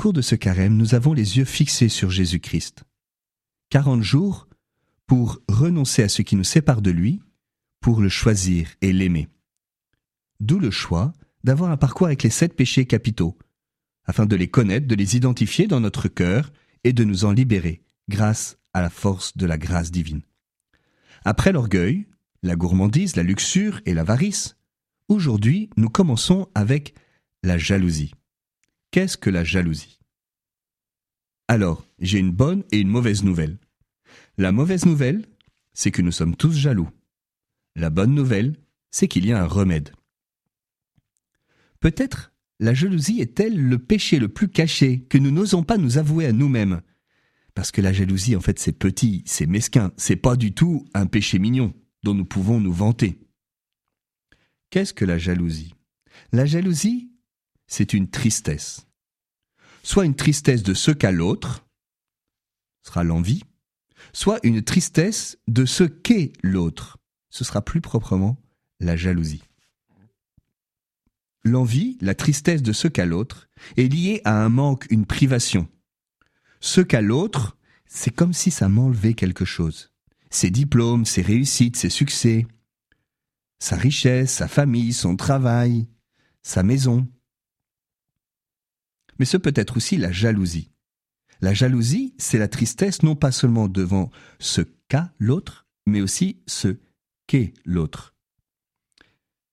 cours de ce carême, nous avons les yeux fixés sur Jésus-Christ. 40 jours pour renoncer à ce qui nous sépare de lui, pour le choisir et l'aimer. D'où le choix d'avoir un parcours avec les sept péchés capitaux, afin de les connaître, de les identifier dans notre cœur et de nous en libérer grâce à la force de la grâce divine. Après l'orgueil, la gourmandise, la luxure et l'avarice, aujourd'hui nous commençons avec la jalousie. Qu'est-ce que la jalousie? Alors, j'ai une bonne et une mauvaise nouvelle. La mauvaise nouvelle, c'est que nous sommes tous jaloux. La bonne nouvelle, c'est qu'il y a un remède. Peut-être la jalousie est-elle le péché le plus caché que nous n'osons pas nous avouer à nous-mêmes Parce que la jalousie, en fait, c'est petit, c'est mesquin, c'est pas du tout un péché mignon dont nous pouvons nous vanter. Qu'est-ce que la jalousie? La jalousie, c'est une tristesse. Soit une tristesse de ce qu'a l'autre, sera l'envie, soit une tristesse de ce qu'est l'autre, ce sera plus proprement la jalousie. L'envie, la tristesse de ce qu'a l'autre, est liée à un manque, une privation. Ce qu'a l'autre, c'est comme si ça m'enlevait quelque chose. Ses diplômes, ses réussites, ses succès, sa richesse, sa famille, son travail, sa maison. Mais ce peut être aussi la jalousie. La jalousie, c'est la tristesse non pas seulement devant ce qu'a l'autre, mais aussi ce qu'est l'autre.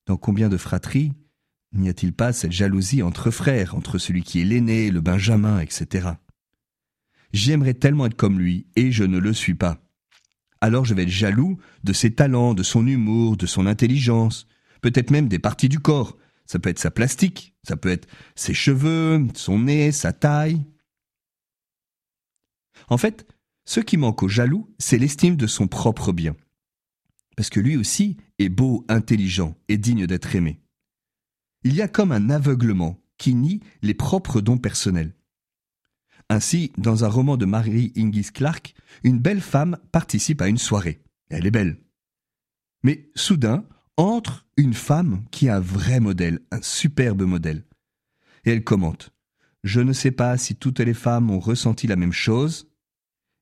Dans combien de fratries N'y a-t-il pas cette jalousie entre frères, entre celui qui est l'aîné, le benjamin, etc. J'aimerais tellement être comme lui, et je ne le suis pas. Alors je vais être jaloux de ses talents, de son humour, de son intelligence, peut-être même des parties du corps. Ça peut être sa plastique, ça peut être ses cheveux, son nez, sa taille. En fait, ce qui manque au jaloux, c'est l'estime de son propre bien. Parce que lui aussi est beau, intelligent et digne d'être aimé il y a comme un aveuglement qui nie les propres dons personnels. Ainsi, dans un roman de Mary Ingis Clark, une belle femme participe à une soirée. Elle est belle. Mais soudain, entre une femme qui a un vrai modèle, un superbe modèle. Et elle commente Je ne sais pas si toutes les femmes ont ressenti la même chose,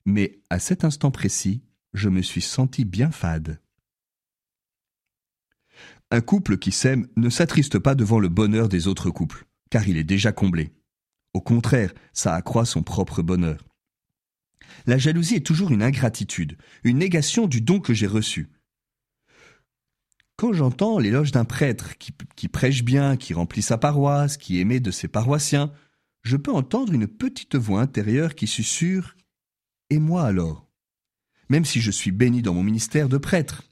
mais à cet instant précis, je me suis senti bien fade. Un couple qui s'aime ne s'attriste pas devant le bonheur des autres couples, car il est déjà comblé. Au contraire, ça accroît son propre bonheur. La jalousie est toujours une ingratitude, une négation du don que j'ai reçu. Quand j'entends l'éloge d'un prêtre qui, prêche bien, qui remplit sa paroisse, qui aimait de ses paroissiens, je peux entendre une petite voix intérieure qui susurre Et moi alors? Même si je suis béni dans mon ministère de prêtre,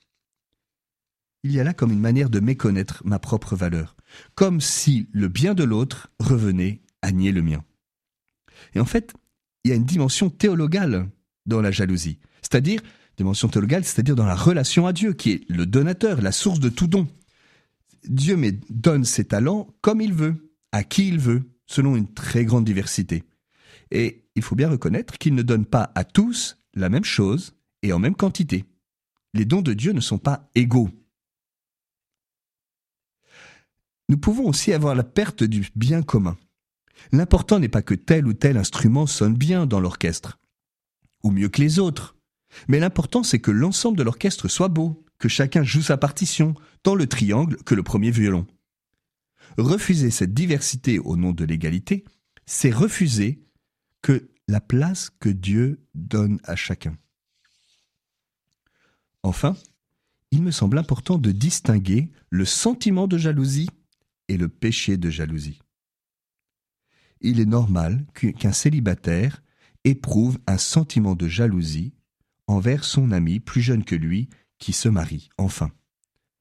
il y a là comme une manière de méconnaître ma propre valeur, comme si le bien de l'autre revenait à nier le mien. Et en fait, il y a une dimension théologale dans la jalousie, c'est-à-dire dimension théologale, c'est-à-dire dans la relation à Dieu, qui est le donateur, la source de tout don. Dieu donne ses talents comme il veut, à qui il veut, selon une très grande diversité. Et il faut bien reconnaître qu'il ne donne pas à tous la même chose et en même quantité. Les dons de Dieu ne sont pas égaux. Nous pouvons aussi avoir la perte du bien commun. L'important n'est pas que tel ou tel instrument sonne bien dans l'orchestre, ou mieux que les autres, mais l'important c'est que l'ensemble de l'orchestre soit beau, que chacun joue sa partition, dans le triangle que le premier violon. Refuser cette diversité au nom de l'égalité, c'est refuser que la place que Dieu donne à chacun. Enfin, il me semble important de distinguer le sentiment de jalousie et le péché de jalousie. Il est normal qu'un célibataire éprouve un sentiment de jalousie envers son ami plus jeune que lui qui se marie, enfin,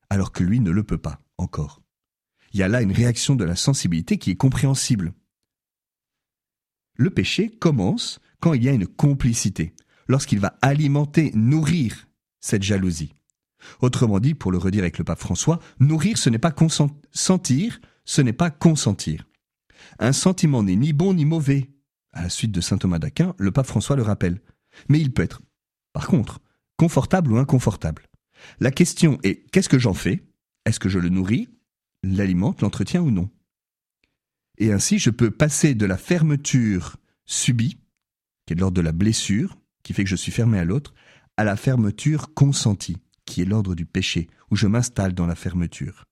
alors que lui ne le peut pas encore. Il y a là une réaction de la sensibilité qui est compréhensible. Le péché commence quand il y a une complicité, lorsqu'il va alimenter, nourrir cette jalousie. Autrement dit, pour le redire avec le pape François, nourrir, ce n'est pas sentir, ce n'est pas consentir. Un sentiment n'est ni bon ni mauvais. À la suite de saint Thomas d'Aquin, le pape François le rappelle. Mais il peut être, par contre, confortable ou inconfortable? La question est qu'est-ce que j'en fais? Est-ce que je le nourris, l'alimente, l'entretiens ou non? Et ainsi, je peux passer de la fermeture subie, qui est l'ordre de la blessure, qui fait que je suis fermé à l'autre, à la fermeture consentie, qui est l'ordre du péché, où je m'installe dans la fermeture.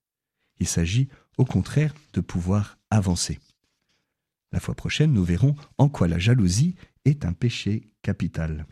Il s'agit, au contraire, de pouvoir avancer. La fois prochaine, nous verrons en quoi la jalousie est un péché capital.